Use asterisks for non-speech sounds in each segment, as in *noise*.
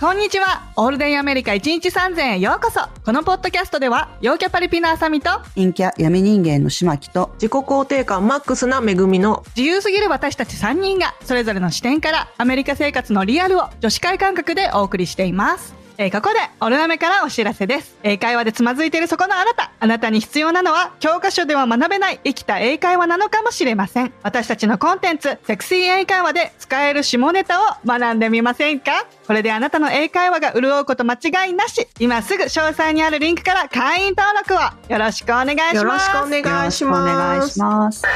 こんにちは。オールデンアメリカ1日3000へようこそ。このポッドキャストでは、陽キャパリピのあさみと、陰キャ闇人間の島木と、自己肯定感マックスな恵みの自由すぎる私たち3人が、それぞれの視点から、アメリカ生活のリアルを女子会感覚でお送りしています。えーここで、オルナメからお知らせです。英会話でつまずいているそこのあなた。あなたに必要なのは、教科書では学べない生きた英会話なのかもしれません。私たちのコンテンツ、セクシー英会話で使える下ネタを学んでみませんか？これであなたの英会話が潤うこと間違いなし。今すぐ詳細にあるリンクから会員登録をよろしくお願いします。よろしくお願いししくお願います.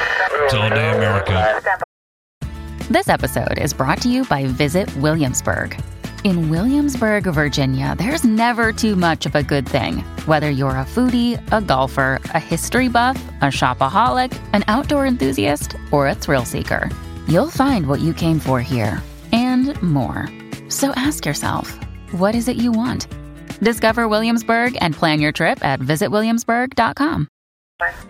This episode is brought to you by Visit Williamsburg. In Williamsburg, Virginia, there's never too much of a good thing. Whether you're a foodie, a golfer, a history buff, a shopaholic, an outdoor enthusiast, or a thrill seeker, you'll find what you came for here and more. So ask yourself, what is it you want? Discover Williamsburg and plan your trip at visitwilliamsburg.com.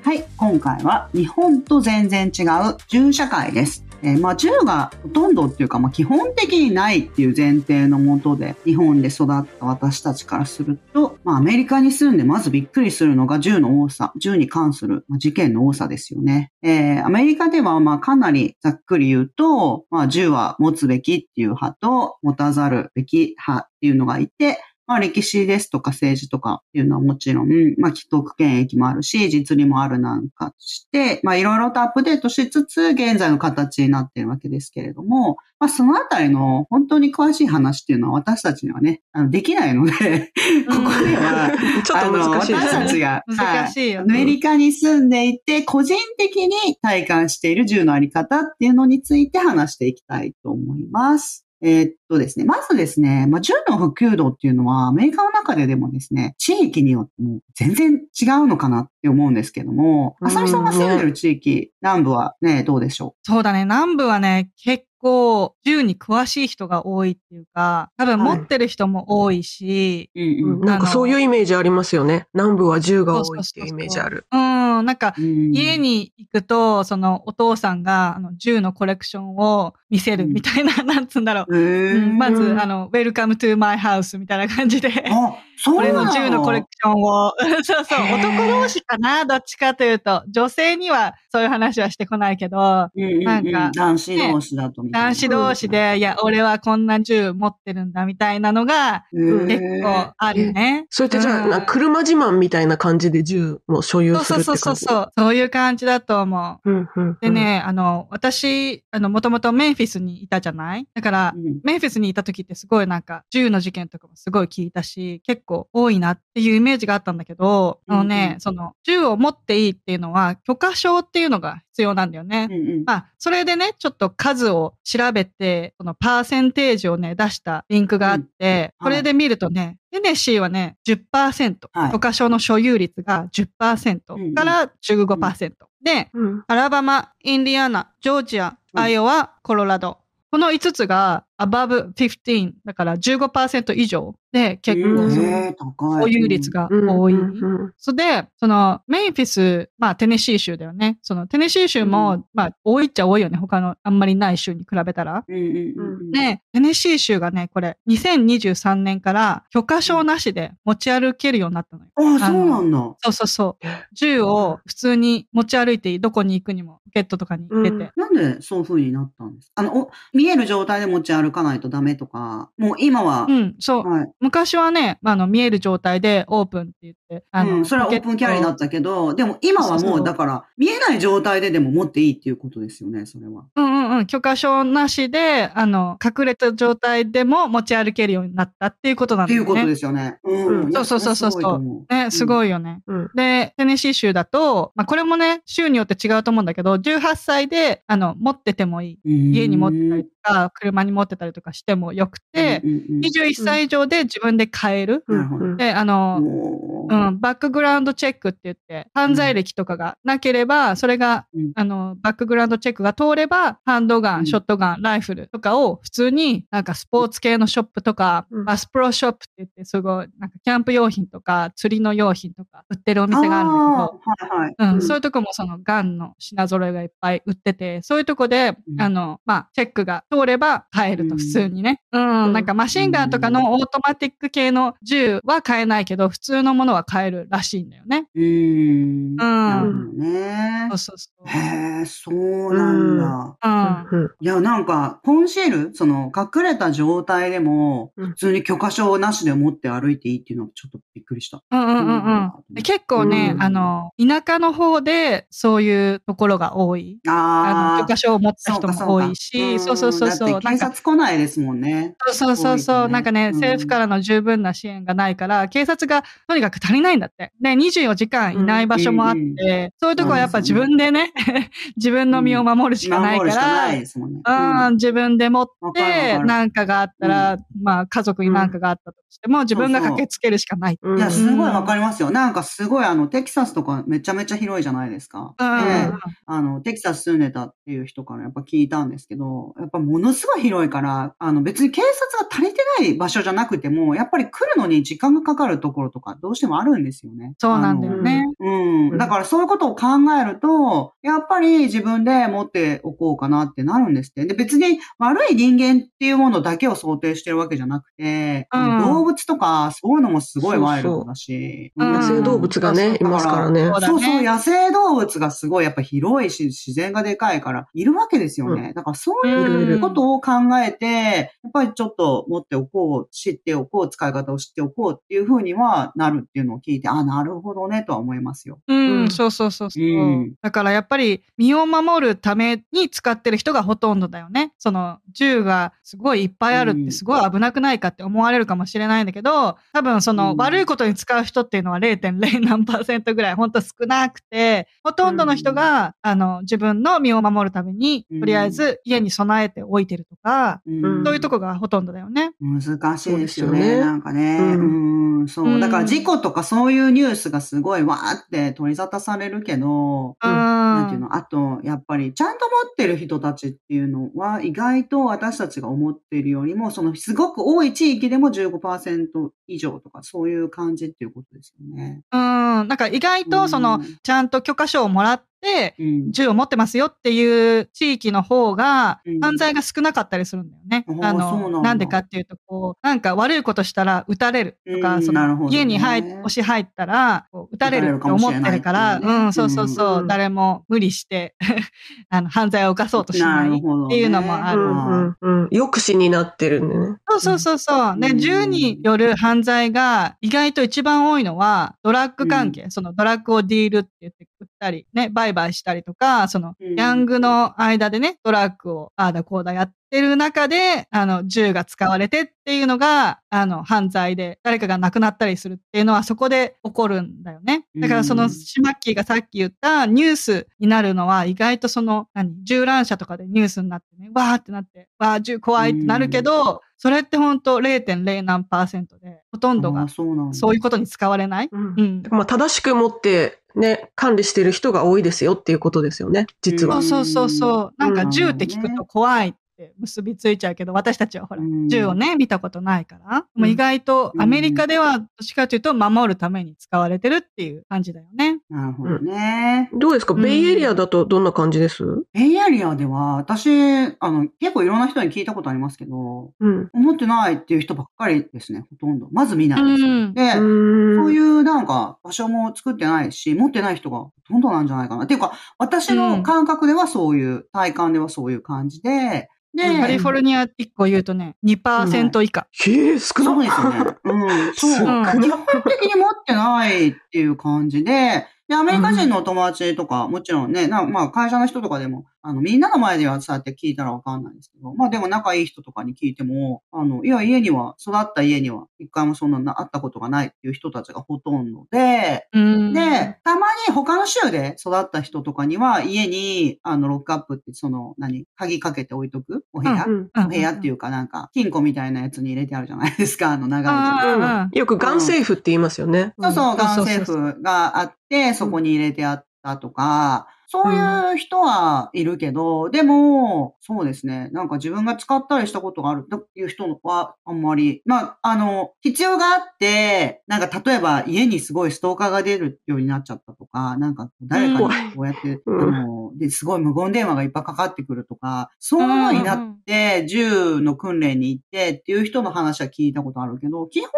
はい、今回は日本と全然違う銃社会です。 えーまあ銃がほとんどっていうか、まあ基本的にないっていう前提のもとで、日本で育った私たちからすると、まあアメリカに住んでまずびっくりするのが銃の多さ、銃に関するま事件の多さですよね。えーアメリカではまあかなりざっくり言うと、まあ銃は持つべきっていう派と持たざるべき派っていうのがいて、まあ歴史ですとか政治とかっていうのはもちろん、まあ既得権益もあるし、実利もあるなんかして、まあいろいろとアップデートしつつ、現在の形になっているわけですけれども、まあそのあたりの本当に詳しい話っていうのは私たちにはね、あのできないので、ここでは、*laughs* ちょっと難しいですね私たちが、難しいよアメね。リカに住んでいて、個人的に体感している銃のあり方っていうのについて話していきたいと思います。えーっとですね、まずですね、まあ、銃の普及度っていうのは、アメリカの中ででもですね、地域によっても全然違うのかなって思うんですけども、うん浅見さんが住んでる地域、南部はね、どうでしょそうだね。南部はね、結構、銃に詳しい人が多いっていうか、多分持ってる人も多いし、ううんなんかそういうイメージありますよね。南部は銃が多いっていうイメージある。うん、なんか、うん。家に行くと、そのお父さんがあの銃のコレクションを見せるみたいな、*laughs* なんつうんだろう。へうーんまず、うんあの、Welcome to my house みたいな感じで、あ、そう俺なの？銃のコレクションを、*laughs* そうそう、男同士かな、どっちかというと、女性にはそういう話はしてこないけど、うんうんうん。なんか男子同士だと男子同士で、いや、俺はこんな銃持ってるんだみたいなのが結構あるね。それってじゃあ、車自慢みたいな感じで銃も所有すそうそうるって感じ？そうそうそう。そう。いう感じだと思う。うんうんうん。でね、あの、私、あの、もともとメンフィスにいたじゃない？だから、うん。メンフィスにいた時ってすごいなんか、銃の事件とかもすごい聞いたし、結構多いなっていうイメージがあったんだけど、あのね、うんその、銃を持っていいっていうのは、許可証っていうのが必要なんだよね。うんうん。まあ、それでね、ちょっと数を調べて、そのパーセンテージをね、出したリンクがあって、うんこれで見るとね、テネシーはね、10%、はい。許可証の所有率が10%から15%。で、うん。アラバマ、インディアナ、ジョージア、うんアイオワ、コロラド。この5つが above 15だから15%以上で結構そ保有率がうん多い。それで、そのメンフィス、まあテネシー州だよね。そのテネシー州も、うんまあ多いっちゃ多いよね。他のあんまりない州に比べたら。うんうんうんうんで、テネシー州がね、これ2023年から許可証なしで持ち歩けるようになったのよ。ああ、そうなんだ。そうそうそう。銃を普通に持ち歩いていいどこに行くにも、ポケットとかに入れて。なんでそういう風になったんです？かあの、お見える状態で持ち歩かないとダメとか、もう今は、うん、そう。はい。昔はね、まあ、あの、見える状態でオープンって言って、あの、うん、それはオープンキャリーだったけど、でも今はもう、そうそうそうだから、見えない状態ででも持っていいっていうことですよね、それは。うんうんうん、許可証なしで、あの、隠れた状態でも持ち歩けるようになったっていうことなんだよね。っていうことですよね。うん。そうそうそうそうれすごいと思ね、すいごいよね。うんで、テネシー州だと、まあ、これもね、州によって違うと思うんだけど、18歳で、あの、持っててもいい。うん。家に持ってたりとか、車に持ってたりとかしてもよくて、うんうんうん21歳以上で自分で買える。で、あの、うん、バックグラウンドチェックって言って、犯罪歴とかがなければ、それが、うん。あの、バックグラウンドチェックが通れば、ハンドガン、うん。ショットガン、ライフルとかを普通になんかスポーツ系のショップとか、うん。バスプロショップって言って、すごい、なんかキャンプ用品とか、釣りの用品とか売ってるお店があるんだけど、あーはいはい。うんうん。そういうとこもそのガンの品揃えがいっぱい売ってて、そういうとこで、うん。あの、まあ、チェックが通れば買えると、うん普通にね。うん、なんかマシンガンとかのオートマティック系の銃は買えないけど、普通のものは買えるらしいんだよね。うーん。なるほうん。どねそう。そうそう。へえ、そうなんだ。うん。うんいや、なんか、コンシール、その、隠れた状態でも、うん普通に許可証なしで持って歩いていいっていうのはちょっとびっくりした。うんうんうんうん。で結構ね、うんあの、田舎の方でそういうところが多い。ああ。許可証を持った人も多いし、そうそうそうそう。だって警察来ないですもんね。そうそうそう。そう、ね。なんかね、うん。政府からの十分な支援がないから、警察がとにかく足りないんだって。で、24時間いない場所もあって、うんうんそういうとこはやっぱ自分でね、*laughs* 自分の身を守るしかないから、自分で持って、なんかがあったら、まあ家族になんかがあったとしても、自分が駆けつけるしかない。うん。いや、すごいわかりますよ。なんかすごい、あの、テキサスとかめちゃめちゃ広いじゃないですか。うんあの、テキサス住んでたっていう人からやっぱ聞いたんですけど、やっぱものすごい広いから、あの別に警察が足りてない場所じゃなくても、やっぱり来るのに時間がかかるところとかどうしてもあるんですよね。そうなんだよね。うん。だからそういうことを考えると、やっぱり自分で持っておこうかなってなるんですって。で、別に悪い人間っていうものだけを想定してるわけじゃなくて、うん動物とかそういうのもすごいワイルドだし。そうそううん野生動物がね、いますからねそう。だねそうそう、野生動物がすごいやっぱ広いし、自然がでかいから、いるわけですよね。だからそういうことを考えて、やっぱりちょっと持っておこう、知っておこう、使い方を知っておこうっていうふうにはなるっていうのを聞いて、あ、なるほどね、とは思いますよ。うん、うん。そうそうそうそう、うん。だからやっぱり身を守るために使ってる人がほとんどだよね。その銃がすごいいっぱいあるってすごい危なくないかって思われるかもしれないんだけど、多分そのうん。悪いことに使う人っていうのは0.0何パーセントぐらいほんと少なくて、ほとんどの人が、あの自分の身を守るために、うんとりあえず家に備えておいてるとか、うんそういうとこがほとんどだよね。難しいですよね。よねなんかね。ううんん、そうう。んだから事故とかそういうニュースがすごいわーって取り沙汰されるけど、うん。なんていうのあと、やっぱり、ちゃんと持ってる人たちっていうのは、意外と私たちが思っているよりも、その、すごく多い地域でも15%以上とか、そういう感じっていうことですよね。うん。なんか意外とその、うんちゃんと許可証をもらっ。銃を持ってますよっていう地域の方がうん、犯罪が少なかったりするんだよね。あの、なんでかっていうと、こう、なんか悪いことしたら撃たれるとか、うんその、家に入っ、押し入ったら、撃たれるって思ってるから、うね。うん、そうそうそう、うん誰も無理して、*laughs* あの、犯罪を犯そうとしなない。っていうのもある。うんうんうん。抑止になってるんでね。そうそうそうそう。で、うん。銃による犯罪が意外と一番多いのは、ドラッグ関係、そのドラッグをディールって言って売ったり、ね、売買したりとか、その、うんヤングの間でね、ドラッグをああだこうだやってる中で、あの、銃が使われてっていうのが、あの、犯罪で、誰かが亡くなったりするっていうのはそこで起こるんだよね。だからその、うんシマッキーがさっき言ったニュースになるのは、意外とその、何、銃乱射とかでニュースになってね、わーってなって、わー、銃怖いってなるけど、それって本当0.0何パーセントで、ほとんどあがーそうなんだそういうことに使われない？うんうん。まあ、正しく持って、ね、管理してる人が多いですよっていうことですよね、実はそう。そうそうそう。なんかうん銃って聞くと怖いって結びついちゃうけど、私たちはほらうん、銃をね、見たことないから。うんもう意外とうんアメリカではどっちかというと守るために使われてるっていう感じだよね。なるほどね。どうですか？うんベイエリアだとどんな感じです？ベイエリアでは、私、あの、結構いろんな人に聞いたことありますけど、うん。思ってないっていう人ばっかりですね、ほとんど。まず見ないです。うんで、うそう。いうなんか場所も作ってないし、持ってない人がほとんどなんじゃないかな。っていうか、私の感覚ではそういう、体感ではそういう感じで、で、カリフォルニア1個言うとね、2%以下。へえ、少なそうですよね。うん、そう。基本的に持ってないっていう感じで、で、アメリカ人のお友達とか、もちろんね、なまあ会社の人とかでも、あの、みんなの前ではそうやって聞いたらわかんないですけど、まあでも仲いい人とかに聞いても、あの、いや、家には、育った家には、一回もそんなな会ったことがないっていう人たちがほとんどで、うん。で、たまに他の州で育った人とかには、家に、あの、ロックアップって、その、何、鍵かけて置いとく？お部屋、うんうん。お部屋っていうかなんか、金庫みたいなやつに入れてあるじゃないですか、あの、長いうんよくガンセーフって言いますよね。そうそう、うん。ガンセーフがあって、そこに入れてあったとか、そういう人はいるけど、でも、そうですね。なんか自分が使ったりしたことがあるっていう人はあんまり、まあ、あの、必要があって、なんか例えば家にすごいストーカーが出るようになっちゃったとか、なんか誰かにこうやって、うん。あの、で、すごい無言電話がいっぱいかかってくるとか、そういうのになって、銃の訓練に行ってっていう人の話は聞いたことあるけど、基本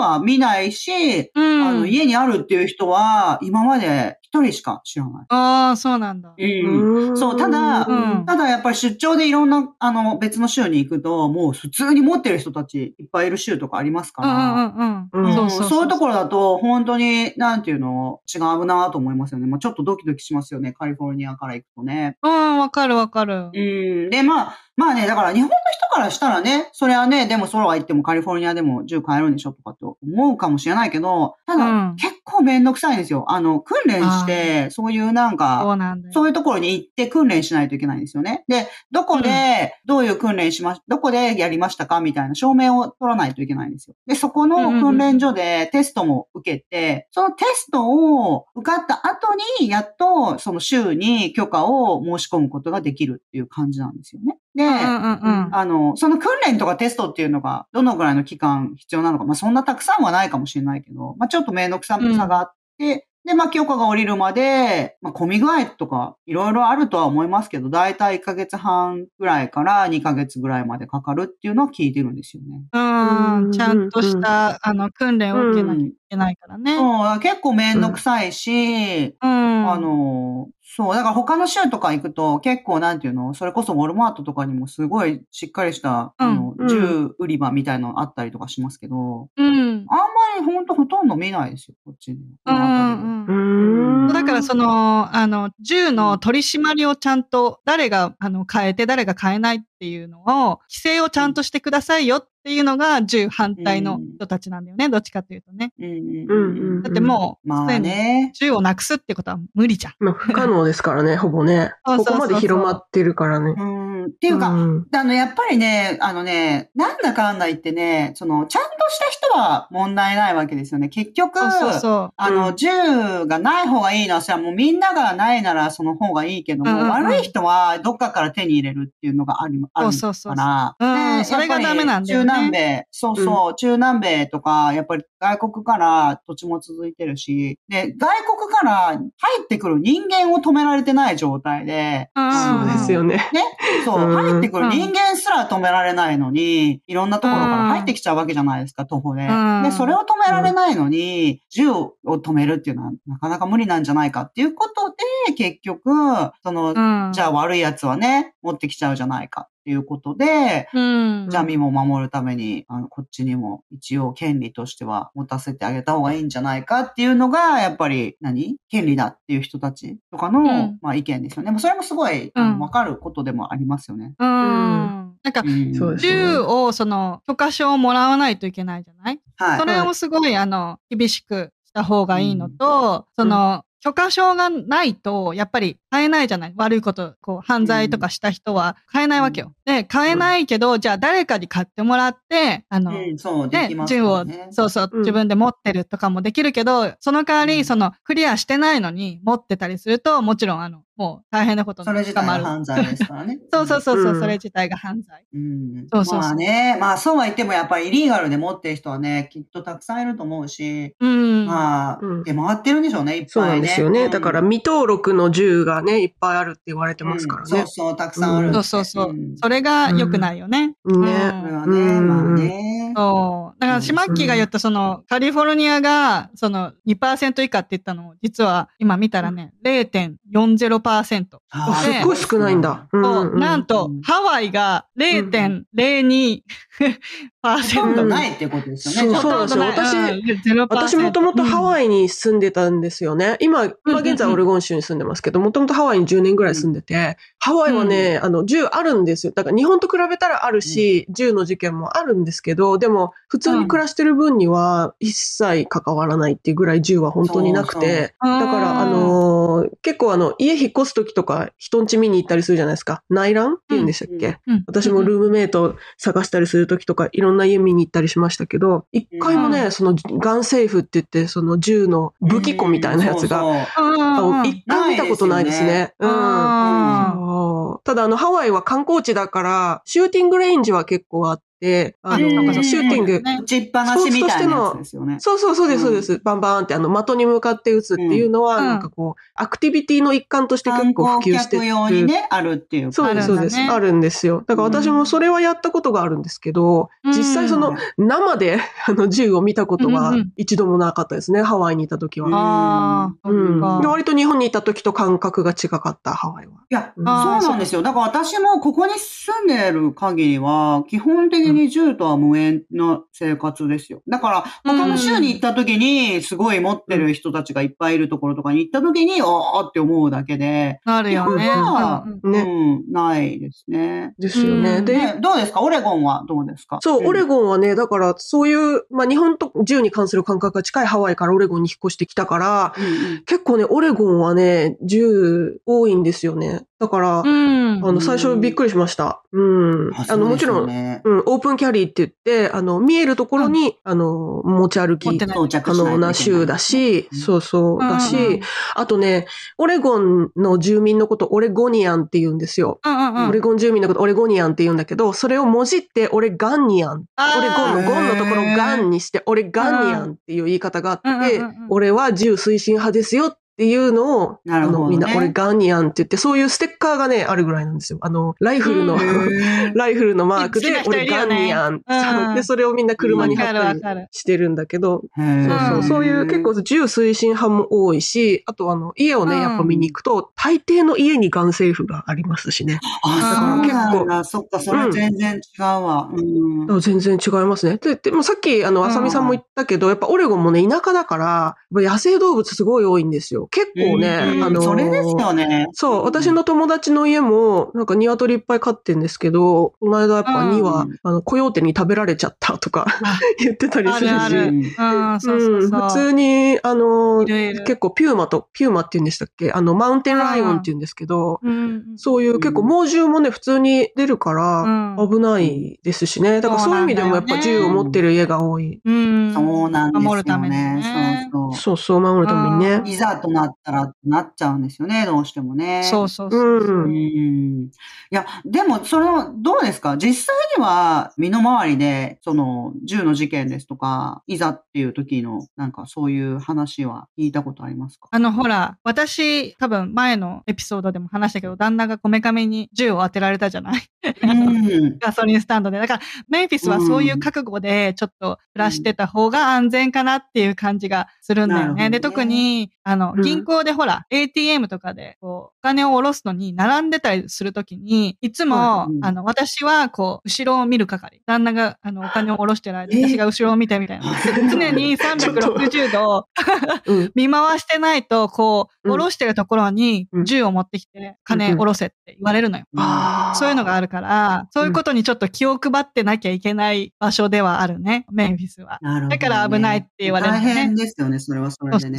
は見ないし、うん。あの、家にあるっていう人は、今まで一人しか知らない。ああ、そうなんだ。うんそうただうんただやっぱり出張でいろんな、あの、別の州に行くと、もう普通に持ってる人たちいっぱいいる州とかありますから、うんうんうん。うんそういうところだと、本当に、なんていうの、違うなと思いますよね。まあちょっとドキドキしますよね。カリフォルニアから行くとね。うん、わかるわかる。うん。で、まあ、まあね、だから日本の人からしたらね、それはね、でも空は行ってもカリフォルニアでも銃買えるんでしょとかって思うかもしれないけど、ただ、うん結構めんどくさいんですよ。あの、訓練して、そういうなんそか、うなん。そういうところに行って訓練しないといけないんですよね。で、どこで、どういう訓練しまし、どこでやりましたかみたいな証明を取らないといけないんですよ。で、そこの訓練所でテストも受けて、そのテストを受かった後に、やっとその州に許可を申し込むことができるっていう感じなんですよね。で、うんうんうん。あの、その訓練とかテストっていうのが、どのぐらいの期間必要なのか、まあそんなたくさんはないかもしれないけど、まあちょっとめんどくささがあって、で、まあ許可が下りるまで、まあ混み具合とか、いろいろあるとは思いますけど、だいたい1ヶ月半ぐらいから2ヶ月ぐらいまでかかるっていうのは聞いてるんですよね。うん、ちゃんとした、あの、訓練を受けなきゃいけないからね。そう結構めんどくさいし、うん。あの、そう、だから他の州とか行くと結構なんていうの、それこそウォルマートとかにもすごいしっかりした、あのうん、銃売り場みたいなのあったりとかしますけど、うん。あんまりほんとほとんど見ないですよ、こっちに。うんううんん。だからその、あの、銃の取り締まりをちゃんと、誰が、あの、変えて、誰が変えないっていうのを、規制をちゃんとしてくださいよっていうのが、銃反対の人たちなんだよね、どっちかというとね。うんうんうんうんだってもう、まあね。銃をなくすってことは無理じゃん。まあ、不可能ですからね、ほぼね。*laughs* そうそうそうそうここまで広まってるからね。うん。っていうか、んあの、やっぱりね、あのね、なんだかんだ言ってね、その、ちゃんとした人は問題ないわけですよね。結局、そうそうそう。あの、うん銃がない方がいいのは、それはもうみんながないならその方がいいけども、うんうんうん悪い人はどっかから手に入れるっていうのがあり、あるそうそうそう。から。うんでそれがダメなんだよね。中南米、そうそう、中南米とか、やっぱり外国から土地も続いてるし、で、外国から入ってくる人間を止められてない状態で、そうですよね。ね。そう、うん。入ってくる人間すら止められないのに、いろんなところから入ってきちゃうわけじゃないですか、徒歩で。うん。で、それを止められないのに、銃を止めるっていうのはなかなか無理なんじゃないかっていうことで、結局、その、うん。じゃあ悪い奴はね、持ってきちゃうじゃないかっていうことで、うん。じゃあ身も守るために、あの、こっちにも一応権利としては持たせてあげた方がいいんじゃないかっていうのが、やっぱり何、権利だっていう人たちとかの、んまあ意見ですよね。もうそれもすごい、わかることでもありますよね。うん。なんか、銃を、その、許可証をもらわないといけないじゃない？はい。それをすごい、あの、厳しくした方がいいのと、その、許可証がないと、やっぱり買えないじゃない。悪いこと、こう、犯罪とかした人は買えないわけよ。で、買えないけど、じゃあ誰かに買ってもらって、あの、うん、そう、でね。銃をそうそう、うん。自分で持ってるとかもできるけど、その代わり、うん。その、クリアしてないのに持ってたりすると、もちろん、あの、もう大変なことそれ自体捕まる。が犯罪ですからね。*laughs* そうそうそうそう、うんそれ自体が犯罪。うん。そうそうそうまあね、まあそうは言ってもやっぱりイリーガルで持ってる人はね、きっとたくさんいると思うし、うん。まあ、うん出回ってるんでしょうね、いっぱいね。そうなんですよね。うんだから未登録の銃がね、いっぱいあるって言われてますからねうんそう。そう、たくさんある。そうそうそう。んそれが良くないよね。ね。これはね、まあね。そう。だから、シマッキーが言った、その、カリフォルニアが、その、2%以下って言ったのを、実は、今見たらね、0.40%。あーすっごい少ないんだ。うんそううんなんとうん、ハワイが0.02%。*laughs* ほとん。どないってことですよね。そうそうなんですよ。私私もともとハイ。ワイに住んでたんですよね。今、今現在オレゴン州に住んでますけど、もともとハワイに10年ぐらい住んでて、ハワイはね、あの、銃あるんですよ。だから日本と比べたらあるし、銃の事件もあるんですけど、でも、普通に暮らしてる分には一切関わらないっていうぐらい銃は本当になくて、だだから、あ、のー結構あの、家引っ越す時とか人ん家見に行ったりするじゃないですか。内覧って言うんでしたっけ、うん。私もルームメイト探したりするる時とかいろんな家見に行ったりしましたけど、一回もね、うん。そのガンセーフって言って、その銃の武器庫みたいなやつが、一回見たことないですね。うん。ただあの、ハワイは観光地だから、シューティングレンジは結構あって、あの、うんシューティング、ね打ちっぱなしみたいなですよね。そうそうそうです、そうです。バンバンってあの、的に向かって撃つっていうのは、うんなんかこう、アクティビティの一環として結構普及して客用にね、あるっていう。そうです、そうです。あるんだねあるんですよ。だから私もそれはやったことがあるんですけど、うん実際その生で *laughs* あの銃を見たことは一度もなかったですね、ハワイにいた時は。ああ、うん。割と日本にいた時と感覚が違かった、ハワイは。いや、そうなんですよ。だから私もここに住んでる限りは、基本的に銃とは無縁な生活ですよ。だから、他の州に行った時に、すごい持ってる人たちがいっぱいいるところとかに行った時に、おーって思うだけで、なるよね。うんないですね。ですよね。うんで、ね、どうですか？オレゴンはどうですか？そう、オレン。ゴンはね、だからそういう、まあ日本と銃に関する感覚が近いハワイからオレゴンに引っ越してきたから、うんうん結構ね、オレゴンはね、銃多いんですよね。だから、うん。あの、最初びっくりしました。うん。あの、もちろん、ん、うん、オープンキャリーって言って、あの、見えるところに、あの、持ち歩き可能な州だし、うんそうそう、だし、あとね、オレゴンの住民のこと、オレゴニアンって言うんですよ。オレゴン住民のこと、オレゴニアンって言うんだけど、それをもじって、オレガンニアン。オレゴンのゴンのところをガンにして、オレガンニアンっていう言い方があって、俺は銃推進派ですよっていうのを、なるほどねあの、みんな、俺ガンニアンって言って、そういうステッカーがね、あるぐらいなんですよ。あの、ライフルの、*laughs* ライフルのマークで俺ガンニアン。うんで、それをみんな車に貼ったりしてるんだけど、そうそう、んそういう結構銃推進派も多いし、あとあの、家をね、うんやっぱ見に行くと、大抵の家にガンセーフがありますしね。あ、そうなん結だ。そっか、それ全然違うわ。うん全然違いますね。で、でもさっき、あの、あさみさんも言ったけど、やっぱオレゴンもね、田舎だから、野生動物すごい多いんですよ。結構ね、うんあの、それですよね。そう、私の友達の家も、なんか鶏いっぱい飼ってんですけど、この間やっぱ2羽、うんあの、コヨーテに食べられちゃったとかあ *laughs* 言ってたりするし。普通に、あの、結構ピューマと、ピューマって言うんでしたっけ？あの、マウンテンライオンって言うんですけど、うん、そういう結構猛獣もね、普通に出るから、うん危ないですしね。だからそういう意味でもやっぱ銃を持ってる家が多い。うん。そうなんですよね。守るためにね。そうそう。そうそう、守るためにね。いざとなったらなっちゃうんですよね、どうしてもね。そうそうそう。うんうん。いや、でも、その、どうですか？実際には、身の回りで、その、銃の事件ですとか、いざっていう時の、なんかそういう話は聞いたことありますか？あの、ほら、私、多分前のエピソードでも話したけど、旦那がこめかみに銃を当てられたじゃない？うん。ガソリンスタンドで。だから、メンフィスはそういう覚悟で、ちょっと暮らしてた方が安全かなっていう感じがするんだよね。ねで、特に、あの、うん銀行でほら、ATM とかで、こう、お金を下ろすのに並んでたりするときに、いつも、うん。あの、私は、こう、後ろを見る係。旦那が、あの、お金を下ろしてる間、え私が後ろを見てみたいな。*laughs* 常に360度うん。*laughs* 見回してないと、こう、うん。下ろしてるところにうん。銃を持ってきて、金下ろせって言われるのよ。そういうのがあるから、そういうことにちょっと気を配ってなきゃいけない場所ではあるね、メンフィスは。だから危ないって言われるのね。大変ですよね、それはそれでね。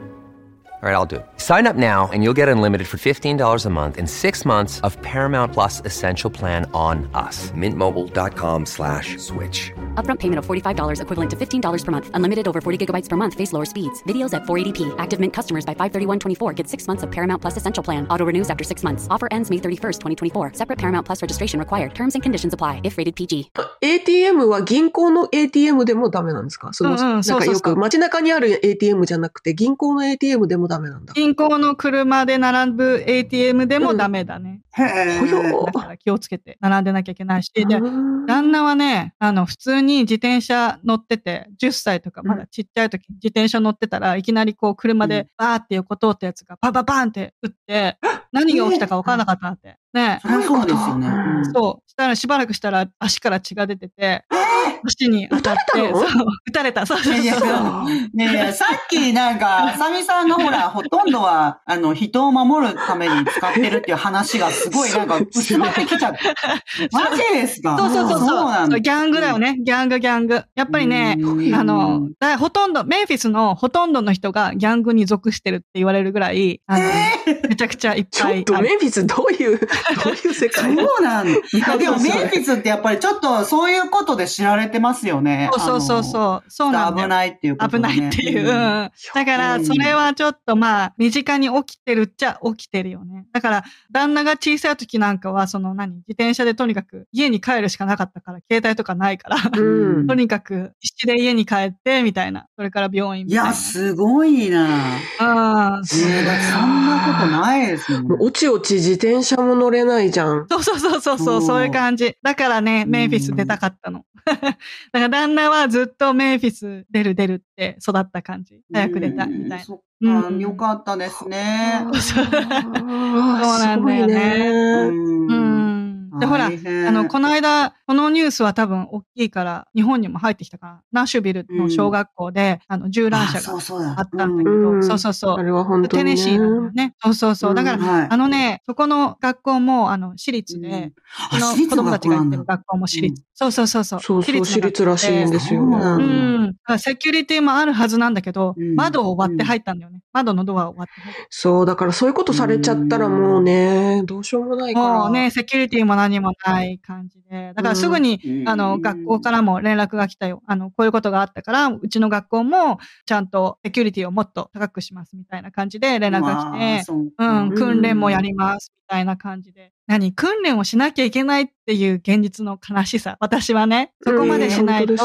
All right, I'll do it. Sign up now and you'll get unlimited for $15 a month and six months of Paramount Plus Essential Plan on us. Mintmobile.com slash switch. Upfront payment of $45 equivalent to $15 per month. Unlimited over 40 gigabytes per month. Face lower speeds. Videos at 480p. Active Mint customers by 531.24 get six months of Paramount Plus Essential Plan. Auto renews after six months. Offer ends May 31st, 2024. Separate Paramount Plus registration required. Terms and conditions apply if rated PG. ATM は銀行の ATM でもダメなんですかその、うんうんなんかそうそうそうよく街中にある ATM じゃなくて、銀行の ATM でも ダメなんだ。銀行の車で並ぶ ATM でもダメだね。へえ。ほよだから気をつけて並んでなきゃいけないし。で、うん旦那はね、あの、普通に自転車乗ってて、10歳とかまだちっちゃい時に自転車乗ってたらいきなりこう車でバーって横通ったやつがパパパーンって撃って、何が起きたか分からなかったって。ねそうですよね。うんそう。したらしばらくしたら足から血が出てて、腰に当たって、撃たれたのそう撃たれた。そうそういやいそう。やねえねえさっきなんか、あさみさんがほら、ほとんどは、あの、人を守るために使ってるっていう話がすごいなんか薄まってきちゃって。マジですか？そうそうそうそうなんだ。ギャングだよね。ギャングギャング。やっぱりね、うんあの、だほとんど、メンフィスのほとんどの人がギャングに属してるって言われるぐらい、あの、めちゃくちゃいっちょぱいある。っとメンフィスどういう、どういう世そ界うなんだ。いやでもメンフィスってやっぱりちょっとそういうことで知られてますよね。そうそうそうう。そう。そうなんだよ危ないっていうこと危ねないっていう。うん。だから、それはちょっとまあ、身近に起きてるっちゃ起きてるよね。だから、旦那が小さい時なんかは、その何、自転車でとにかく家に帰るしかなかったから、携帯とかないから、うんとにかく必死で家に帰って、みたいな。それから病院みたいな。いや、すごいな。うん。ねえだってそんなことないですもん。もうおちおち自転車も乗れないじゃん。そうそうそうそうそう、そうそういう感じ。だからね、メンフィス出たかったの。*laughs* だから旦那はずっとメンフィス出る出るって育った感じ。早く出たいみたいな。そっか、うんよかったですね。そう *laughs* なんだよねうんうん。で、ほら、あの、この間、このニュースは多分大きいから、日本にも入ってきたから、ナッシュビルの小学校で、あの、銃乱射があったんだけど、うんそうそうそう。あれは本当にね。テネシーなんだよね。そうそうそう。だから、はいあのね、そこの学校も、あの、私立で、うんあの子供たちが行ってる学校も私立。そうそうそうそう。そうそう、私立らしいんですよそうなうね。ん。セキュリティもあるはずなんだけど、うん窓を割って入ったんだよね。窓のドアを割って入った。そう、だからそういうことされちゃったらもうね、どうしようもないから。もうね、セキュリティも何もない感じで。だからすぐに、うんあの、学校からも連絡が来たよ。あの、こういうことがあったから、うちの学校もちゃんとセキュリティをもっと高くしますみたいな感じで連絡が来て、うん、訓練もやりますみたいな感じで。何訓練をしなきゃいけないっていう現実の悲しさ。私はね、そこまでしないと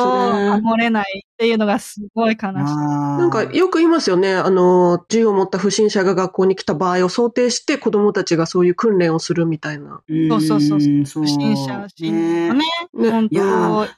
守れないっていうのがすごい悲しい。ななんかよく言いますよね。あの、銃を持った不審者が学校に来た場合を想定して子供たちがそういう訓練をするみたいな。そうそうそうそう。そ不審者心ね。ね本いや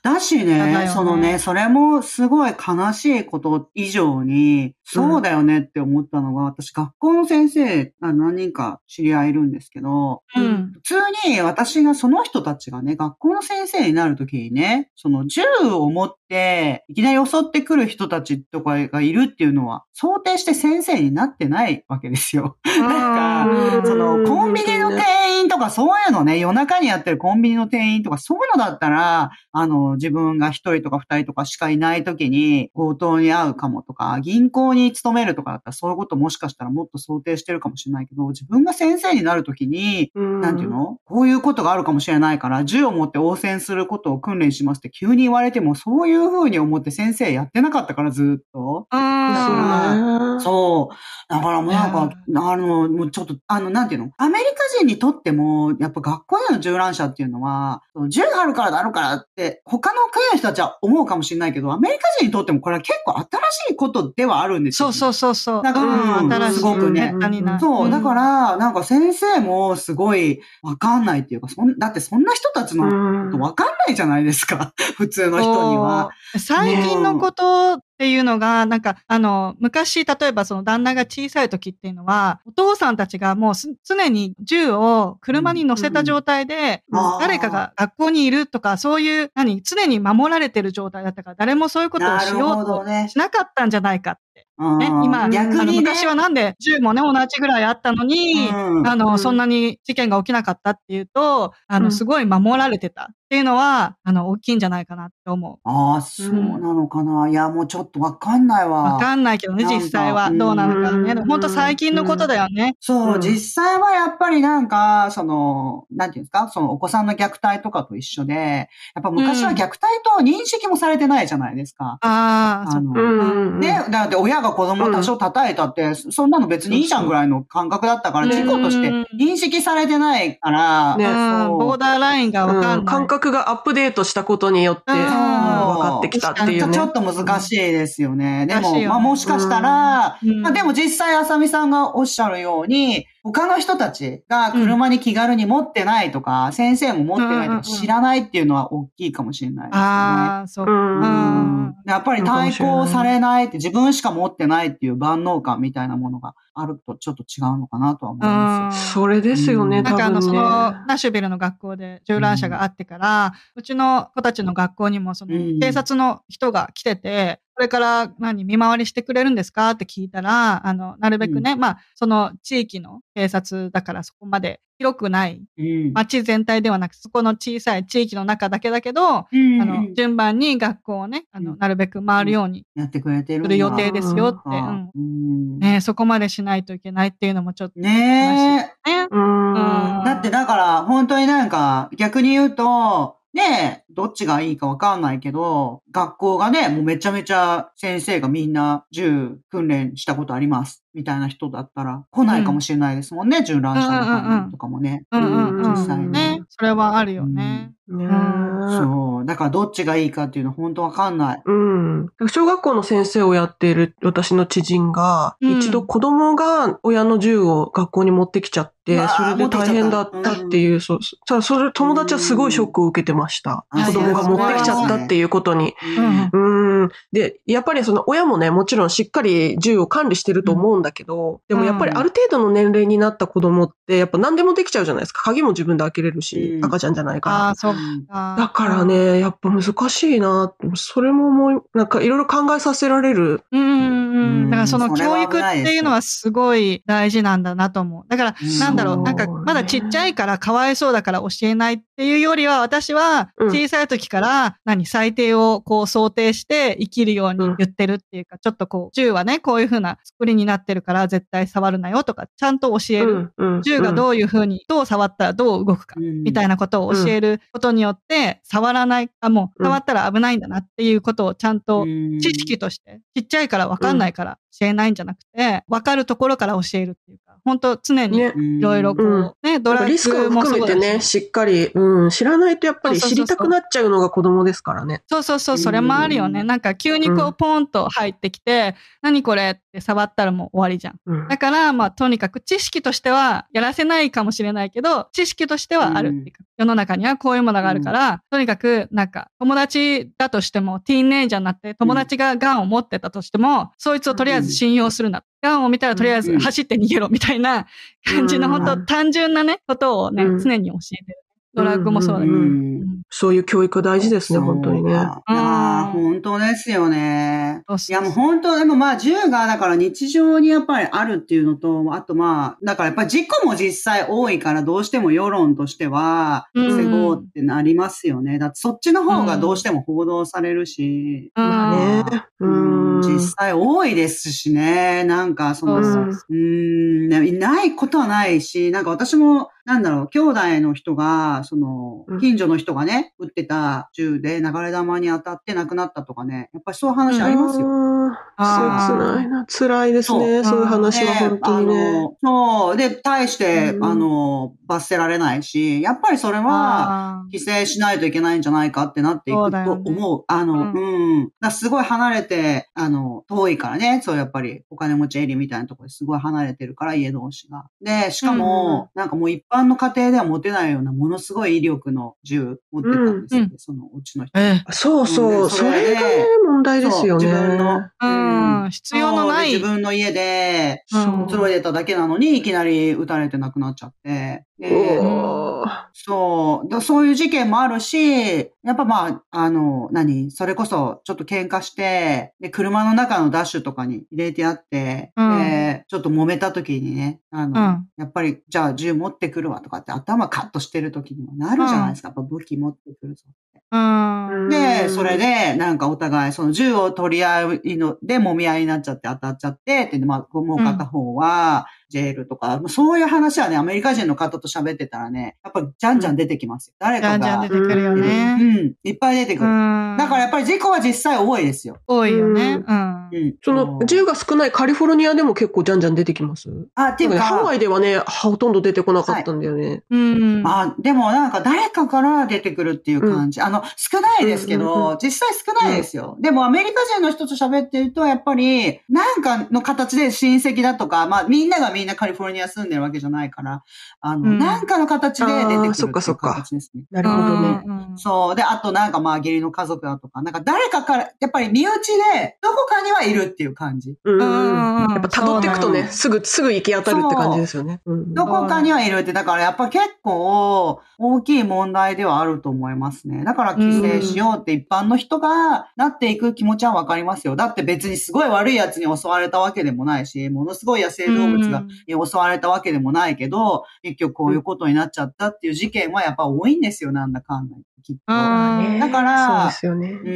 当だしねやだよねそのね、それもすごい悲しいこと以上に、そうだよねって思ったのが、私学校の先生、あ何人か知り合いいるんですけど、うん。普通に私がその人たちがね、学校の先生になるときにね、その銃を持って、いきなり襲ってくる人たちとかがいるっていうのは、想定して先生になってないわけですよ。なんか、その、コンビニの店員とかそういうのね、夜中にやってるコンビニの店員とかそういうのだったら、あの、自分が一人とか二人とかしかいない時に強盗に遭うかもとか、銀行に勤めるとかだったらそういうこともしかしたらもっと想定してるかもしれないけど、自分が先生になる時に、なんていうの？こういうことがあるかもしれないから、銃を持って応戦することを訓練しますって急に言われても、そういう風に思って先生やってなかったから、ずっと。うん。そう。だからもうなんか、あの、もうちょっと、あの、なんていうの？アメリカ人にとっても、やっぱ学校での銃乱射っていうのは、銃があるからだろうからって、他の国の人たちは思うかもしれないけど、アメリカ人にとってもこれは結構新しいことではあるんですよ。そうそうそうそう。だからうん新しいすごくねそう、だか、ら、なんか先生もすごいわかんないっていうか、そん、だってそんな人たちのことわかんないじゃないですか。*laughs* 普通の人には。最近のことっていうのが、なんか、あの、昔、例えばその旦那が小さい時っていうのは、お父さんたちがもうす常に銃を車に乗せた状態で、誰かが学校にいるとか、そういう、何、常に守られてる状態だったから、誰もそういうことをしようと。しなかったんじゃないかって。うんね、今、あの逆にね、昔はなんで銃もね、同じぐらいあったのに、うんあの、うん。そんなに事件が起きなかったっていうと、あの、うん。すごい守られてたっていうのは、あの、大きいんじゃないかなって思ああ、そうなのかな。いや、もうちょっとわかんないう。わ。わかんないけどね、実際はどうなのかね。うんほんと最近のことだよね。そう、うん実際はやっぱりなんか、その、なんていうんですか、そのお子さんの虐待とかと一緒で、やっぱ昔は虐待と認識もされてないじゃないですか。ああ、そあの、うんね、だって親が子供を多少叩いたって、そんなの別にいいじゃんぐらいの感覚だったから、うん事故として認識されてないから、ねうんそうボーダーラインがわかんない。がアップデートしたことによって、うん分かってきたっていうね。ちょっと難しいですよね。でも、まあもしかしたら、うん。まあでも実際、あさみさんがおっしゃるように、他の人たちが車に気軽に持ってないとか、先生も持ってないとか知らないっていうのは大きいかもしれないですね。ああ、そうか。ううん。ん。やっぱり対抗されないって自分しか持ってないっていう万能感みたいなものがあるとちょっと違うのかなとは思います。それですよね、うん。多なんかあの、分ね。その、ナッシュビルの学校で銃乱射があってから、うちの子たちの学校にも、そのうん、警察の人が来てて、これから何、見回りしてくれるんですか？って聞いたら、あの、なるべくね、まあ、その地域の警察だからそこまで広くない、うん。街全体ではなく、そこの小さい地域の中だけだけど、うんあの、順番に学校をね、あの、うん。なるべく回るようにやってくれてるする予定ですよって、うあん。うん。ねそこまでしないといけないっていうのもちょっとねえ。ね。うん。うん。だってだから、本当になんか、逆に言うと、ねえ、どっちがいいかわかんないけど、学校がね、もうめちゃめちゃ先生がみんな銃訓練したことあります。みたいな人だったら来ないかもしれないですもんね、銃乱射のとかもね。うんうんうん。実際にね。それはあるよね。ねそう。だからどっちがいいかっていうの本当わかんない。うん。小学校の先生をやっている私の知人が、うん一度子供が親の銃を学校に持ってきちゃって、それで大変だったっていう、そう、それ友達はすごいショックを受けてました。うん子供が持ってきちゃったっていうことに。うんうん。で、やっぱりその親もね、もちろんしっかり銃を管理してると思うんだけど、でもやっぱりある程度の年齢になった子供って、やっぱ何でもできちゃうじゃないですか。鍵も自分で開けれるし、うん赤ちゃんじゃないから。だからね、やっぱ難しいな。それも思い、なんかいろいろ考えさせられる。うん。だからその教育っていうのはすごい大事なんだなと思う。だからうんなんだろう、なんかまだちっちゃいからかわいそうだから教えないっていうよりは私はうん小さい時から何最低をこう想定して生きるように言ってるっていうか、ちょっとこう銃はね、こういう風な作りになってるから絶対触るなよとかちゃんと教える。うん銃がどういう風に、どう触ったらどう動くか。みたいな。なことを教えることによって、触らない、あ、も触ったら危ないんだなっていうことをちゃんとうん。知識として、ちっちゃいから分かんないから教えないんじゃなくて、分かるところから教えるっていうか、本当常にね。いろいろこうんう、ね、ドラッグリスクをも含めてね、し。しっかり、うん、知らないとやっぱり知りたくなっちゃうのが子供ですからね。そうそうそう、それもあるよね。うんなんか急にこううポンと入ってきて、何これって触ったらもう終わりじゃん。うんだから、まあ、とにかく知識としてはやらせないかもしれないけど、知識としてはあるっていうか、世の中にはこういうものがあるから、とにかく、なんか、友達だとしても、ティーンネイジャーになって、友達がガンを持ってたとしても、そいつをとりあえず信用するな。ガンを見たらとりあえず走って逃げろみたいな感じの、うん本当単純なね、ことをね、うん。常に教えてる。ドラッグもそうだけど。うんうんそういう教育大事ですね、本当にね。そうかいやーうん本当ですよね。いやもう本当、でもまあ銃がだから日常にやっぱりあるっていうのと、あとまあ、だからやっぱり事故も実際多いからどうしても世論としては、うん防ごうってなりますよね。だってそっちの方がどうしても報道されるし、うんまあね。うん。実際多いですしね。なんかその、そうん、ないことはないし、なんか私も、なんだろう、兄弟の人が、そのうん、近所の人がね、撃ってた銃で流れ弾に当たって亡くなったとかね、やっぱりそういう話ありますよ。そう、辛いな。辛いですね。そういう話は本当にでね。そう。で、対して、うんあの、罰せられないし、やっぱりそれは、規制しないといけないんじゃないかってなっていくと思う。あの、ううんん。だすごい離れて、あの、遠いからね、そうやっぱりお金持ちエリアみたいなところですごい離れてるから、家同士が。で、しかも、なんかもう一般の家庭では持てないようなものすごい威力の銃持ってたんですよね、うんそのうちの人。えそうそう。そうんそれがね、問題ですよね。自分の、うん必要のない自分の家で、うんくつろいでただけなのに、いきなり撃たれて亡くなっちゃって。そう。だそういう事件もあるし、やっぱまあ、あの、何それこそ、ちょっと喧嘩して、で、車の中のダッシュとかに入れてあって、うんで、ちょっと揉めた時にね、あの、うんやっぱり、じゃあ銃持ってくるわとかって頭カットしてる時にもなるじゃないですか。やっぱ武器持ってくるぞって。うん。で、それで、なんかお互い、その銃を取り合いの、で、揉み合いになっちゃって当たっちゃって、って、まあ、もう片方は、ジェールとか、そういう話はね、アメリカ人の方と喋ってたらね、やっぱりじゃんじゃん出てきますよ。誰じゃかが。んじゃん出てくるようね。ん、いっぱい出てくる。うんだからやっぱり事故は実際多いですよ。多いよね。うん。うん。その、銃が少ないカリフォルニアでも結構じゃんじゃん出てきますあ、っていうか、ハワイではね、ほとんど出てこなかったんだよね。うん。あ、でもなんか誰かから出てくるっていう感じ。あの、少ないですけうんうんど、実際少ないですよ。でもアメリカ人の人と喋ってると、やっぱり、なんかの形で親戚だとか、まあみんながみんなカリフォルニア住んでるわけじゃないから、あの、うんなんかの形で出てくるっていうあーそっかそっか形ですね。なるほどね。うんそう。で、あとなんかまあ義理の家族だとか、なんか誰かから、やっぱり身内でどこかにはいるっていう感じ。うん。やっぱ辿っていくとね、すぐ、すぐ行き当たるって感じですよね。うんどこかにはいるって、だからやっぱ結構大きい問題ではあると思いますね。だから規制しようって一般の人がなっていく気持ちはわかりますよ。だって別にすごい悪い奴に襲われたわけでもないし、ものすごい野生動物が襲われたわけでもないけど、結局こういうことになっちゃったっていう事件はやっぱ多いんですよ、なんだかんだきっと。うんだからそうですよね。う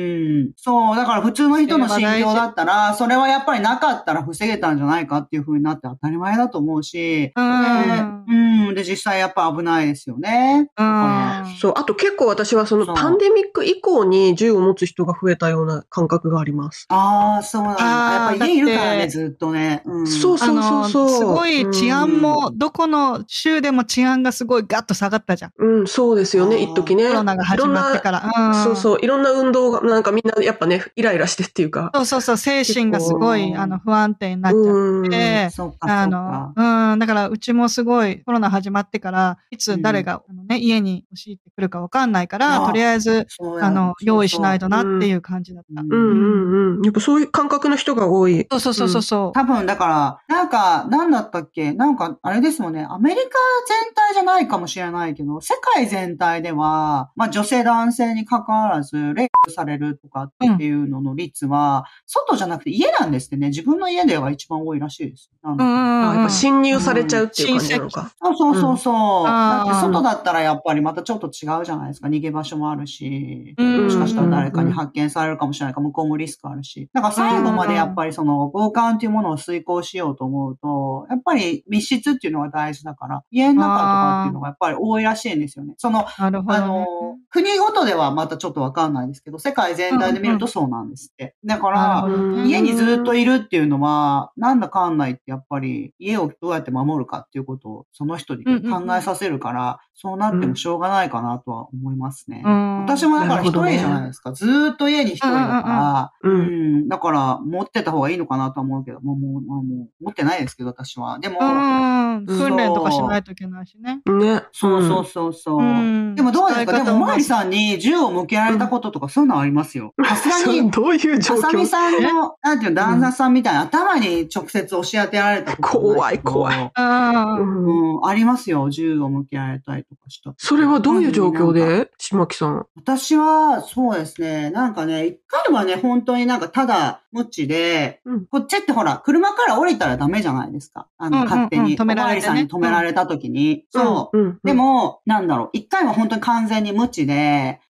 ん。そう。だから普通の人の心境だったら、それはやっぱりなかったら防げたんじゃないかっていう風になって当たり前だと思うし、うんでうん。で、実際やっぱ危ないですよね。うんそう。あと結構私はそのパンデミック以降に銃を持つ人が増えたような感覚があります。ああ、そうなんだ。やっぱり家いるからね、ずっとね。うん。そうそうそうそう。あのすごい治安うも、どこの州でも治安がすごいガッと下がったじゃん。うん、そうですよね、一時ね。コロナが始まってから。うんそうそう、いろんな運動が、なんかみんなやっぱね、イライラしてっていうか。そうそうそう、精神がすごい、あの、不安定になっちゃうんって、あかの、。うん、だからうちもすごいコロナ始まってから、いつ誰が、あのね、家に押し入ってくるかわかんないから、とりあえず、あの、用意しないとなっていう感じだった。うんうんうんうん。やっぱそういう感覚の人が多い。そうそうそうそうそう。多分だから、なんか、なんだったっけ？なんか、あれですもんね。アメリカ全体じゃないかもしれないけど、世界全体では、まあ女性男性に関わらず、レイプされるとかっていうのの率は、外じゃなくて家なんですってね。自分の家では一番多いらしいです。なんだかうんあやっぱ侵入されちゃうっていう感じなのか。そうそうそうそう。だあーって外だったらやっぱりまたちょっと違うじゃないですか。逃げ場所もあるし。うんもしかしたら誰かに発見されるかもしれないから、向こうもリスクあるし。だから最後までやっぱりその強姦っていうものを遂行しようと思うと、やっぱり密室っていうのが大事だから、家の中とかっていうのがやっぱり多いらしいんですよね。その、なるほど、ね。あの、国ごとではまたちょっとわかんないですけど、世界全体で見るとそうなんですって。だかなら家にずっといるっていうのは、なんだかんないってやっぱり家をどうやって守るかっていうことをその人に考えさせるから、そうなってもしょうがないかなとは思いますね。うん私もだから一人じゃないですか。ずーっと家に一人だから、うんうんだから持ってた方がいいのかなとは思うけど、もう、もう、まあもう持ってないですけど、私は。でも、うん、訓練とかしないといけないしね。ね。そうそうそうそう。うんでもどうですか？でも、おさんに銃を向けられたこととか、そういうのはありますよ。さすがに、どういう状あさみ況さんの、なんていうの、旦那さんみたいな、頭に直接押し当てられたこと怖い怖いうんありますよ。銃を向けられたりとかした。それはどういう状況で？島木さん。私は、そうですね。なんかね、一回はね、本当になんかただ無知で、うんこっちってほら、車から降りたらダメじゃないですか。あの、うんうんうん勝手に。止められてねおまわりさんに止められた時に。そう。うん。でも、なんだろう、一回は本当に完全に無知で、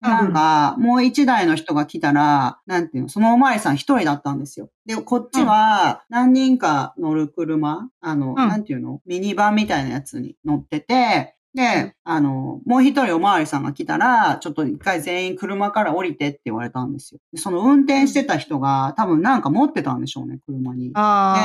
うんなんか、もう一台の人が来たら、なんていうの、そのおまわりさん一人だったんですよ。で、こっちは、何人か乗る車、あの、なんていうの、ミニバンみたいなやつに乗ってて、で、あの、もう一人おまわりさんが来たら、ちょっと一回全員車から降りてって言われたんですよ。でその運転してた人が多分なんか持ってたんでしょうね、車に。あ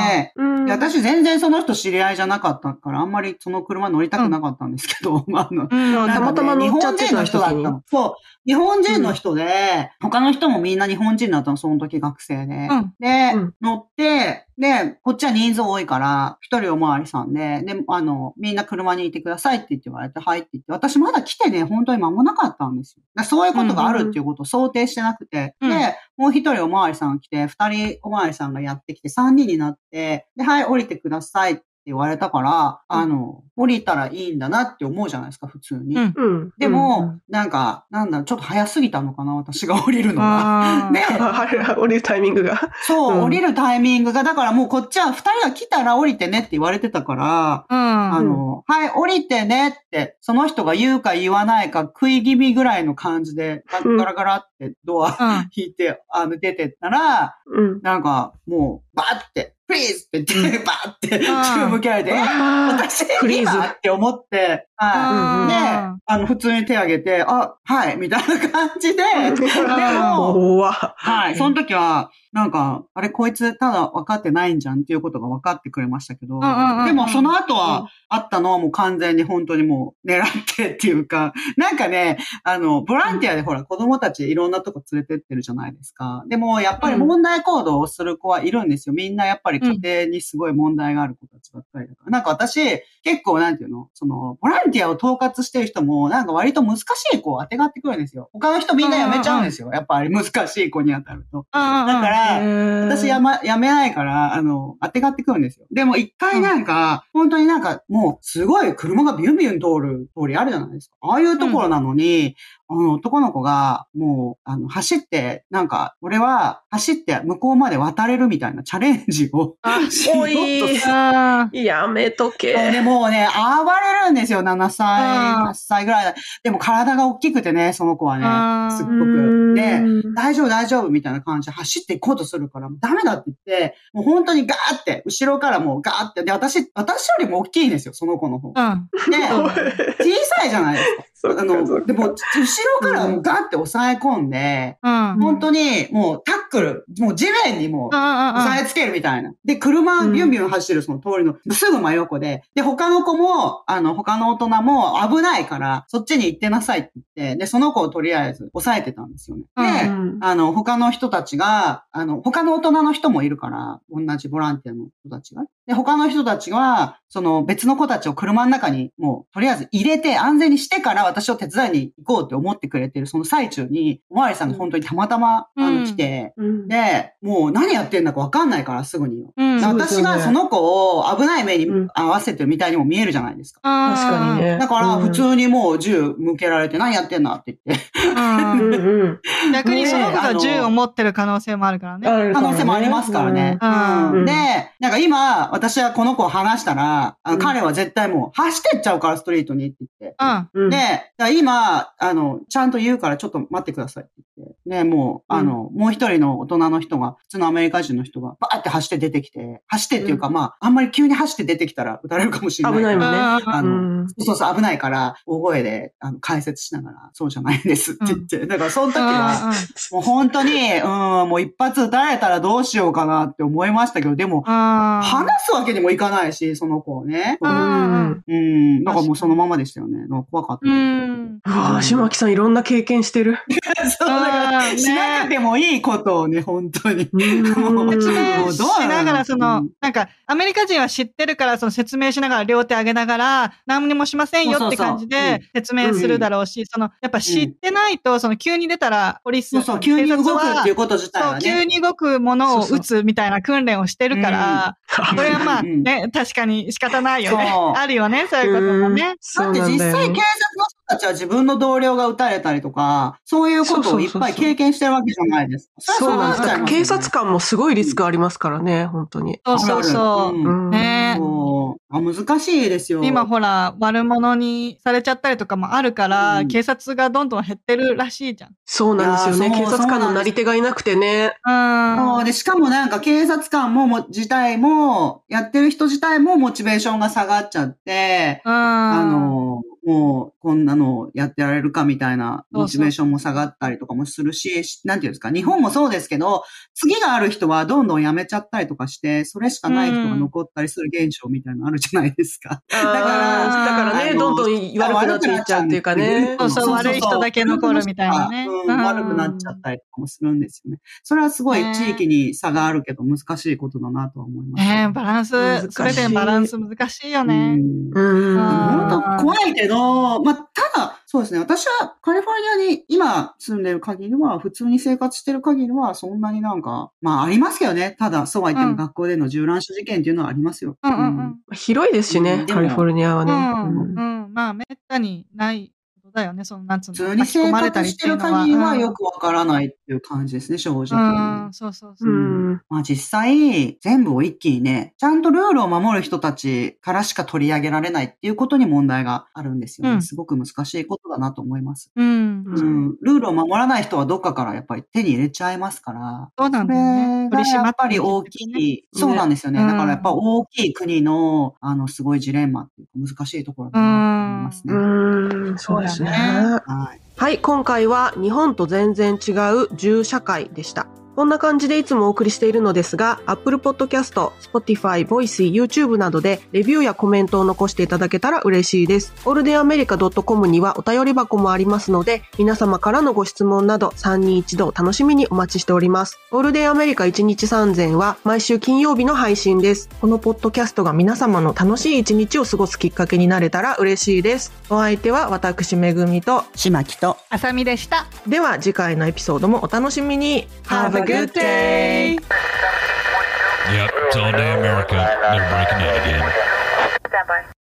で、私全然その人知り合いじゃなかったから、あんまりその車乗りたくなかったんですけど、*laughs* あの、あ。うんあたまたま日本人の人だったの。そう。日本人の人で、他の人もみんな日本人だったの、その時学生で。うんで、うん乗って、で、こっちは人数多いから、一人おまわりさんで、で、あの、みんな車にいてくださいって言って言われて、はいって言って、私まだ来てね、本当に間もなかったんですよ。そういうことがあるっていうことを想定してなくて、うんで、もう一人おまわりさんが来て、二人おまわりさんがやってきて、三人になって、で、はい、降りてくださいって言われたから、あの、降りたらいいんだなって思うじゃないですか、普通に。うんうん。でも、なんか、なんだちょっと早すぎたのかな、私が降りるのが。あー *laughs* で、うん、あれ、降りるタイミングが。そう、うん降りるタイミングが、だからもうこっちは二人が来たら降りてねって言われてたから、うん。あの、はい、降りてねって、その人が言うか言わないか食い気味ぐらいの感じで、うんガラガラってドアうん。引いて、あの、出てったら、うん。なんか、もう、バーって、プリーズって言って、バーって、ん。銃向けられて、私、フリーズ今って思って、はい。で、うんあの、普通に手挙げて、あ、はい、みたいな感じで、でも、*laughs* 怖はい、その時は、なんか、あれ、こいつただ分かってないんじゃんっていうことが分かってくれましたけど、でもその後は、あったのはもう完全に本当にもう狙ってっていうか、*laughs* なんかね、あの、ボランティアでほら、子供たちいろんなとこ連れてってるじゃないですか。でも、やっぱり問題行動をする子はいるんですよ。みんなやっぱり家庭にすごい問題がある子たちばっかりだから。なんか私、結構なんていうの？その、ボランティアを統括してる人も、なんか割と難しい子を当てがってくるんですよ。他の人みんな辞めちゃうんですよ。やっぱり難しい子に当たると。だかだら、私やま、やめないから、あの、当てがってくるんですよ。でも一回なんか、本当になんか、もう、すごい車がビュンビュン通る通りあるじゃないですか。ああいうところなのに、男の子が、もう、あの、走って、なんか、俺は、走って向こうまで渡れるみたいなチャレンジをしようとすやめとけ。でもうね、暴れるんですよ、7歳、うん8歳ぐらい。でも体が大きくてね、その子はうんね、すっごく。で、大丈夫大丈夫みたいな感じで走っていこうとするから、ダメだって言って、もう本当にガーって、後ろからもうガーって、で、私、私よりも大きいんですよ、その子の方。で、*laughs* うん。小さいじゃないですか。あの、でも、後ろからもうガーって押さえ込んで、うん。本当にもうタックル、もう地面にもう、押さえつけるみたいな。で、車うんビュンビュン走るその通りのすぐ真横で、で、他の子も、あの、他の大人も危ないから、そっちに行ってなさいって言って、で、その子をとりあえず抑えてたんですよね。で、うんあの、他の人たちが、あの、他の大人の人もいるから、同じボランティアの人たちが。で、他の人たちは、その別の子たちを車の中にもう、とりあえず入れて安全にしてから私を手伝いに行こうって思ってくれてる、その最中に、おまわりさんが本当にたまたま、あの、うん来て、うんで、もう何やってんだかわかんないから、すぐに。うん。私がその子を危ない目にうん合わせてるみたいにも見えるじゃないですか。確かに。ね。だから、うん普通にもう銃向けられて、何やってんだって言って。*laughs* 逆にその子が銃を持ってる可能性もあるからね。可能性もありますからね。うんうんで、なんか今、私はこの子を話したら、彼は絶対もう走ってっちゃうから、ストリートにって言って。で、今、あの、ちゃんと言うからちょっと待ってください。言って。で、もう、あの、もう一人の大人の人が、普通のアメリカ人の人が、バーって走って出てきて、走ってっていうか、まあ、あんまり急に走って出てきたら撃たれるかもしれない。危ないもんね。あの、うんそうそう、危ないから、大声で、あの、解説しながら、そうじゃないんですって言って。だから、その時は、もう本当に、うん、もう一発撃たれたらどうしようかなって思いましたけど、でも、話すわけにもいかないし、その子をね。うんうんうん。だからもうそのままでしたよね。怖かった。うん。うわあ、島木さんいろんな経験してる。*laughs* そう、だから、うんしなくてもいいことをね、本当に。うん。説明しながら、その、うん。なんか、アメリカ人は知ってるから、その説明しながら、両手上げながら、何にもしませんよって感じで説明するだろうし、その、やっぱ知ってないと、その、急に出たら、ポリス、そうそう、急に動くっていうこと自体そう、はね。急に動くものを撃つみたいな訓練をしてるから、これはまあうん。ね、確かに仕方ないよね。あるよね、そういうこともね。だって実際警察の人たちは自分の同僚が撃たれたりとか、そういうことをいっぱい経験してるわけじゃないですか。そうなんです。だから警察官官もすごいリスクありますからね、本当に。そうそうそう。うんねあ難しいですよ。今ほら、悪者にされちゃったりとかもあるから、うん警察がどんどん減ってるらしいじゃん。そうなんですよね。警察官のなり手がいなくてね。うん。で、しかもなんか警察官もも自体も、やってる人自体もモチベーションが下がっちゃって、うん。あの、もうこんなのやってられるかみたいなモチベーションも下がったりとかもするし、しなんていうんですか、日本もそうですけど、次がある人はどんどん辞めちゃったりとかして、それしかない人が残ったりする現象みたいなのあるじゃないですか。*laughs* だから、だからね、どんどん悪くなっていっちゃうっていうかね。そうそう悪い人だけ残るみたいなね悪くなっちゃったりとかもするんですよね。それはすごい地域に差があるけど難しいことだなとは思います。ねえバランスすべてのバランス難しいよね。うんうん。あ本当怖いけど、まあ、ただ、そうですね。私はカリフォルニアに今住んでる限りは、普通に生活してる限りは、そんなになんか、まあありますけどね。ただ、そうは言ってうんも学校での銃乱射事件っていうのはありますよ。うんうんうん。広いですしね、カリフォルニアはね。ううんん。うん。まあ、めったにないだよね、その、なんつう普の、通に生巻き込まれた活してるりっていうのは。限りはよくわからないっていう感じですね、正直。うん、うんそうそうそうう。ん。まあ実際、全部を一気にね、ちゃんとルールを守る人たちからしか取り上げられないっていうことに問題があるんですよね。うんすごく難しいことだなと思います。うん。ううん、ルールを守らない人はどっかからやっぱり手に入れちゃいますから。そうなんだよね。やっぱり大ねきい、そうなんですよね。うんだからやっぱ大きい国の、あの、すごいジレンマっていうか難しいところだなと思いますね。うん、そうですね。ねはい。はい、今回は日本と全然違う銃社会でした。こんな感じでいつもお送りしているのですが、Apple Podcast、Spotify、Voice、YouTube などでレビューやコメントを残していただけたら嬉しいです。オールデンアメリカ .com にはお便り箱もありますので、皆様からのご質問など3人一度楽しみにお待ちしております。オールデンアメリカ1日3000は毎週金曜日の配信です。このポッドキャストが皆様の楽しい一日を過ごすきっかけになれたら嬉しいです。お相手は私めぐみと島木と、あさみでした。では次回のエピソードもお楽しみに Have a good day! Yep, it's all day America. They're breaking it again. Stand by.